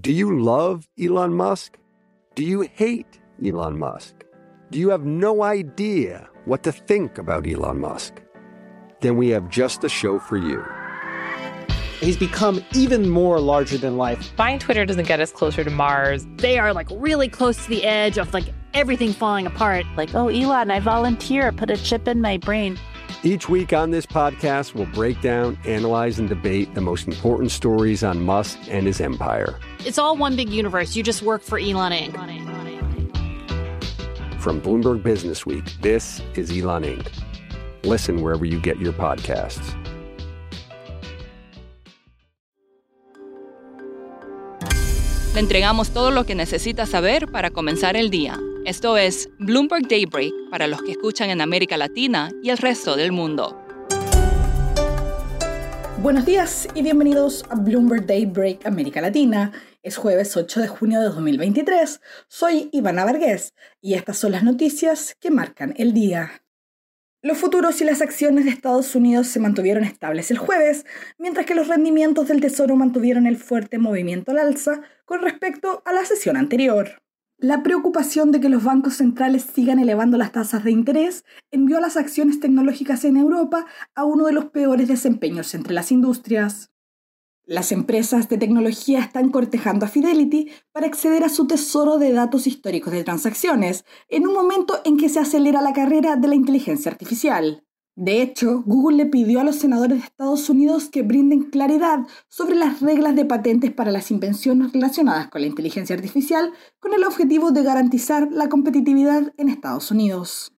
Do you love Elon Musk? Do you hate Elon Musk? Do you have no idea what to think about Elon Musk? Then we have just the show for you. He's become even more larger than life. Buying Twitter doesn't get us closer to Mars. They are like really close to the edge of like everything falling apart. Like, oh, Elon, I volunteer, put a chip in my brain. Each week on this podcast, we'll break down, analyze, and debate the most important stories on Musk and his empire. It's all one big universe. You just work for Elon Inc. From Bloomberg Business Week, this is Elon Inc. Listen wherever you get your podcasts. Le entregamos todo lo que necesita saber para comenzar el día. Esto es Bloomberg Daybreak para los que escuchan en América Latina y el resto del mundo. Buenos días y bienvenidos a Bloomberg Daybreak América Latina. Es jueves 8 de junio de 2023. Soy Ivana Vargas y estas son las noticias que marcan el día. Los futuros y las acciones de Estados Unidos se mantuvieron estables el jueves, mientras que los rendimientos del Tesoro mantuvieron el fuerte movimiento al alza con respecto a la sesión anterior. La preocupación de que los bancos centrales sigan elevando las tasas de interés envió a las acciones tecnológicas en Europa a uno de los peores desempeños entre las industrias. Las empresas de tecnología están cortejando a Fidelity para acceder a su tesoro de datos históricos de transacciones, en un momento en que se acelera la carrera de la inteligencia artificial. De hecho, Google le pidió a los senadores de Estados Unidos que brinden claridad sobre las reglas de patentes para las invenciones relacionadas con la inteligencia artificial con el objetivo de garantizar la competitividad en Estados Unidos.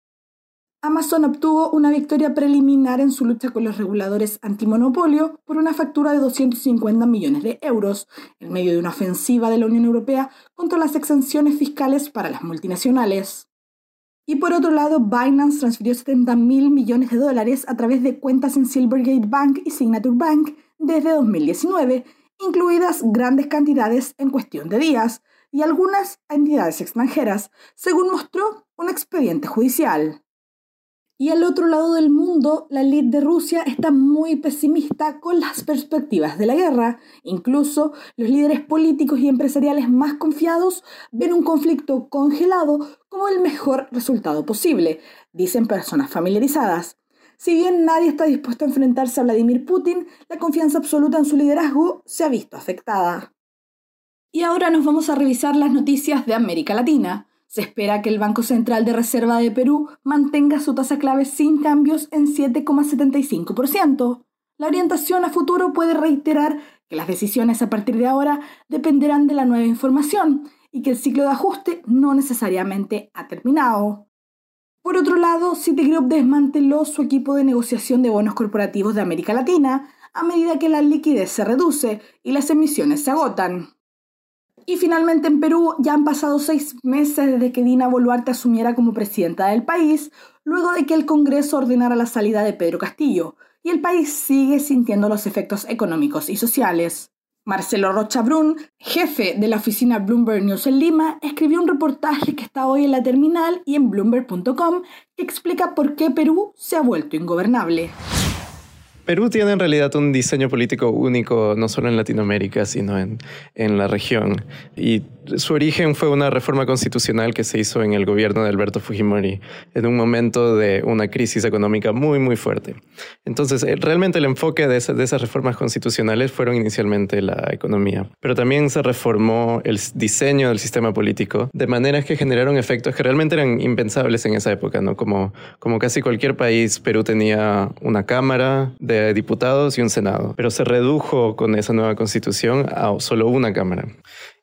Amazon obtuvo una victoria preliminar en su lucha con los reguladores antimonopolio por una factura de 250 millones de euros, en medio de una ofensiva de la Unión Europea contra las exenciones fiscales para las multinacionales. Y por otro lado, Binance transfirió 70 mil millones de dólares a través de cuentas en Silvergate Bank y Signature Bank desde 2019, incluidas grandes cantidades en cuestión de días, y algunas a entidades extranjeras, según mostró un expediente judicial. Y al otro lado del mundo, la elite de Rusia está muy pesimista con las perspectivas de la guerra. Incluso los líderes políticos y empresariales más confiados ven un conflicto congelado como el mejor resultado posible, dicen personas familiarizadas. Si bien nadie está dispuesto a enfrentarse a Vladimir Putin, la confianza absoluta en su liderazgo se ha visto afectada. Y ahora nos vamos a revisar las noticias de América Latina. Se espera que el Banco Central de Reserva de Perú mantenga su tasa clave sin cambios en 7,75%. La orientación a futuro puede reiterar que las decisiones a partir de ahora dependerán de la nueva información y que el ciclo de ajuste no necesariamente ha terminado. Por otro lado, Citigroup desmanteló su equipo de negociación de bonos corporativos de América Latina a medida que la liquidez se reduce y las emisiones se agotan. Y finalmente en Perú ya han pasado seis meses desde que Dina Boluarte asumiera como presidenta del país, luego de que el Congreso ordenara la salida de Pedro Castillo, y el país sigue sintiendo los efectos económicos y sociales. Marcelo Rocha Brun, jefe de la oficina Bloomberg News en Lima, escribió un reportaje que está hoy en la terminal y en bloomberg.com que explica por qué Perú se ha vuelto ingobernable. Perú tiene en realidad un diseño político único, no solo en Latinoamérica, sino en, en, la región. Su origen fue una reforma constitucional que se hizo en el gobierno de Alberto Fujimori, en un momento de una crisis económica muy, muy fuerte. Entonces, eh, realmente el enfoque de, esas reformas constitucionales fueron inicialmente la economía, pero también se reformó el diseño del sistema político de maneras que generaron efectos que realmente eran impensables en esa época, ¿no? Como, como casi cualquier país, Perú tenía una cámara de diputados y un Senado, pero se redujo con esa nueva constitución a solo una Cámara.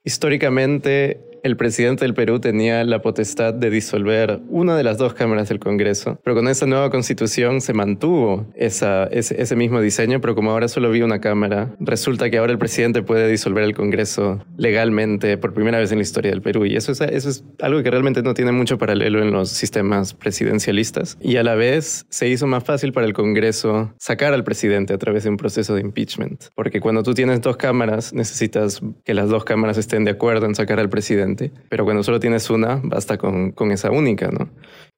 Históricamente, el presidente del Perú tenía la potestad de disolver una de las dos cámaras del Congreso, pero con esa nueva constitución se mantuvo ese, mismo diseño, pero como ahora solo había una cámara, resulta que ahora el presidente puede disolver el Congreso legalmente por primera vez en la historia del Perú. Y eso es, eso es algo que realmente no tiene mucho paralelo en los sistemas presidencialistas. Y a la vez se hizo más fácil para el Congreso sacar al presidente a través de un proceso de impeachment, porque cuando tú tienes dos cámaras necesitas que las dos cámaras estén de acuerdo en sacar al presidente. Pero cuando solo tienes una, basta con, con esa única, ¿no?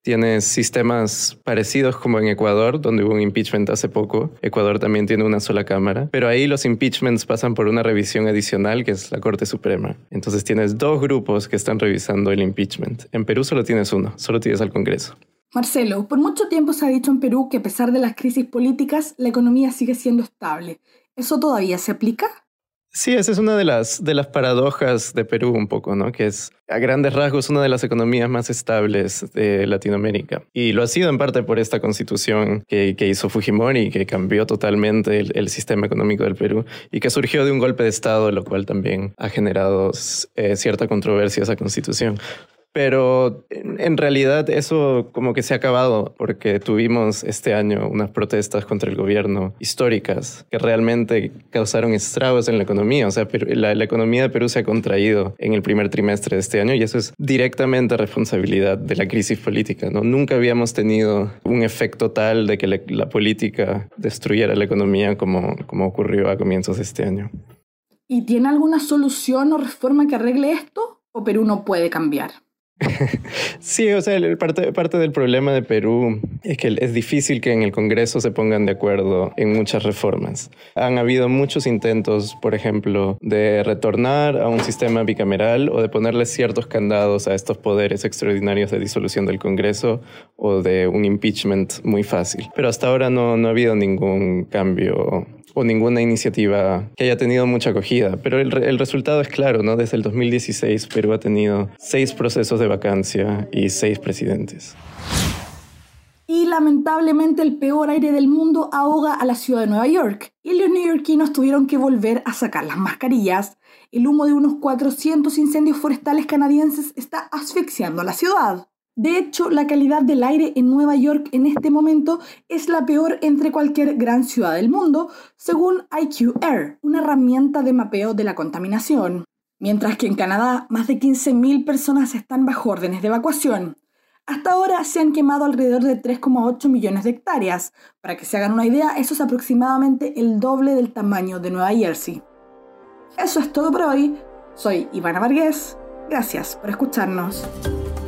Tienes sistemas parecidos como en Ecuador, donde hubo un impeachment hace poco. Ecuador también tiene una sola cámara, pero ahí los impeachments pasan por una revisión adicional, que es la Corte Suprema. Entonces tienes dos grupos que están revisando el impeachment. En Perú solo tienes uno, solo tienes al Congreso. Marcelo, por mucho tiempo se ha dicho en Perú que a pesar de las crisis políticas, la economía sigue siendo estable. ¿Eso todavía se aplica? Sí, esa es una de las, de las paradojas de Perú un poco, ¿no? Que es a grandes rasgos una de las economías más estables de Latinoamérica. Y lo ha sido en parte por esta constitución que, que hizo Fujimori, que cambió totalmente el, sistema económico del Perú y que surgió de un golpe de Estado, lo cual también ha generado eh, cierta controversia esa constitución. Pero en realidad eso como que se ha acabado porque tuvimos este año unas protestas contra el gobierno históricas que realmente causaron estragos en la economía. O sea, la, la, economía de Perú se ha contraído en el primer trimestre de este año y eso es directamente responsabilidad de la crisis política. ¿no? Nunca habíamos tenido un efecto tal de que la, la política destruyera la economía como, como ocurrió a comienzos de este año. ¿Y tiene alguna solución o reforma que arregle esto? ¿O Perú no puede cambiar? Sí, o sea, parte, parte del problema de Perú es que es difícil que en el Congreso se pongan de acuerdo en muchas reformas. Han habido muchos intentos, por ejemplo, de retornar a un sistema bicameral o de ponerle ciertos candados a estos poderes extraordinarios de disolución del Congreso o de un impeachment muy fácil. Pero hasta ahora no, no ha habido ningún cambio o ninguna iniciativa que haya tenido mucha acogida. Pero el, resultado es claro, ¿no? Desde el 2016 Perú ha tenido seis procesos de vacancia y seis presidentes. Y lamentablemente el peor aire del mundo ahoga a la ciudad de Nueva York. Y los neoyorquinos tuvieron que volver a sacar las mascarillas. El humo de unos 400 incendios forestales canadienses está asfixiando a la ciudad. De hecho, la calidad del aire en Nueva York en este momento es la peor entre cualquier gran ciudad del mundo, según IQ Air, una herramienta de mapeo de la contaminación. Mientras que en Canadá, más de 15.000 personas están bajo órdenes de evacuación. Hasta ahora se han quemado alrededor de 3,8 millones de hectáreas. Para que se hagan una idea, eso es aproximadamente el doble del tamaño de Nueva Jersey. Eso es todo por hoy. Soy Ivana Vargas. Gracias por escucharnos.